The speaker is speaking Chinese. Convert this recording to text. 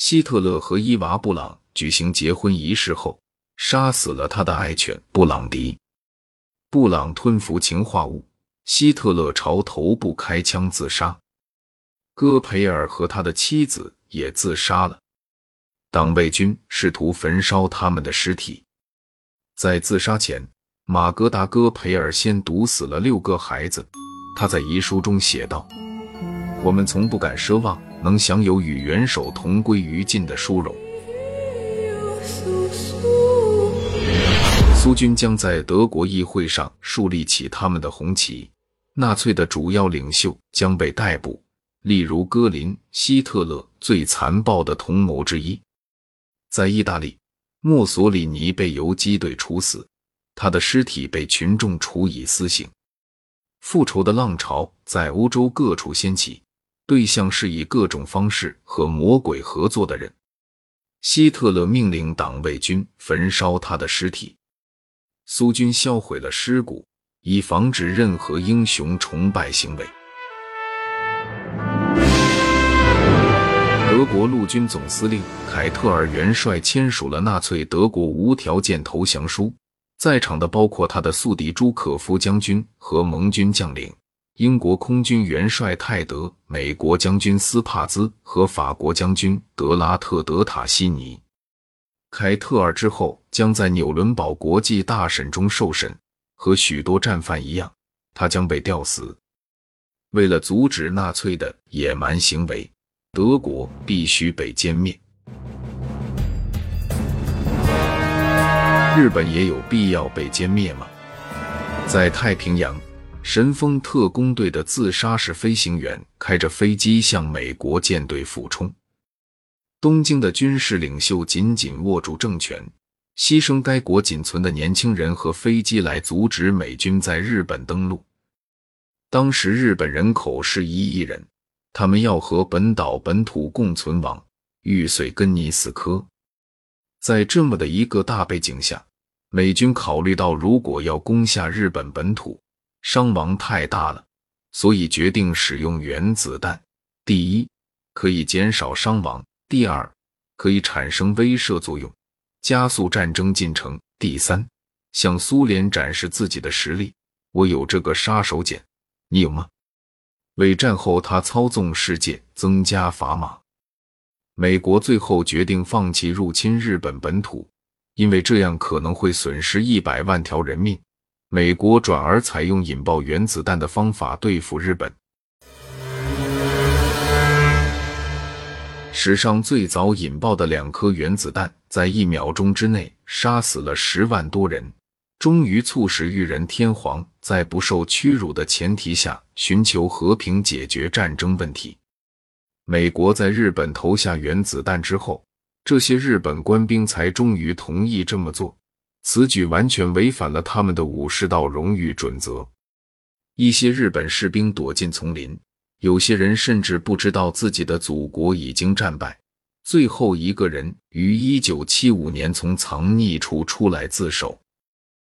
希特勒和伊娃·布朗举行结婚仪式后，杀死了他的爱犬布朗迪。布朗吞服氰化物，希特勒朝头部开枪自杀。戈培尔和他的妻子也自杀了。党卫军试图焚烧他们的尸体。在自杀前，马格达·戈培尔先毒死了六个孩子。他在遗书中写道：“我们从不敢奢望。”能享有与元首同归于尽的殊荣。苏军将在德国议会上树立起他们的红旗，纳粹的主要领袖将被逮捕，例如戈林、希特勒最残暴的同谋之一。在意大利，墨索里尼被游击队处死，他的尸体被群众处以私刑。复仇的浪潮在欧洲各处掀起。对象是以各种方式和魔鬼合作的人。希特勒命令党卫军焚烧他的尸体，苏军销毁了尸骨，以防止任何英雄崇拜行为。德国陆军总司令凯特尔元帅签署了纳粹德国无条件投降书，在场的包括他的宿敌朱可夫将军和盟军将领。英国空军元帅泰德、美国将军斯帕兹和法国将军德拉特德塔西尼，凯特尔之后将在纽伦堡国际大审中受审，和许多战犯一样，他将被吊死。为了阻止纳粹的野蛮行为，德国必须被歼灭。日本也有必要被歼灭吗？在太平洋。神风特工队的自杀式飞行员开着飞机向美国舰队俯冲，东京的军事领袖紧紧握住政权，牺牲该国仅存的年轻人和飞机来阻止美军在日本登陆。当时日本人口是一亿人，他们要和本岛本土共存亡，玉碎根尼死磕。在这么的一个大背景下，美军考虑到如果要攻下日本本土，伤亡太大了，所以决定使用原子弹。第一，可以减少伤亡；第二，可以产生威慑作用，加速战争进程；第三，向苏联展示自己的实力。我有这个杀手锏，你有吗？为战后他操纵世界增加砝码。美国最后决定放弃入侵日本本土，因为这样可能会损失一百万条人命。美国转而采用引爆原子弹的方法对付日本。史上最早引爆的两颗原子弹，在一秒钟之内杀死了十万多人，终于促使裕仁天皇在不受屈辱的前提下寻求和平解决战争问题。美国在日本投下原子弹之后，这些日本官兵才终于同意这么做。此举完全违反了他们的武士道荣誉准则。一些日本士兵躲进丛林，有些人甚至不知道自己的祖国已经战败。最后一个人于1975年从藏匿处出来自首。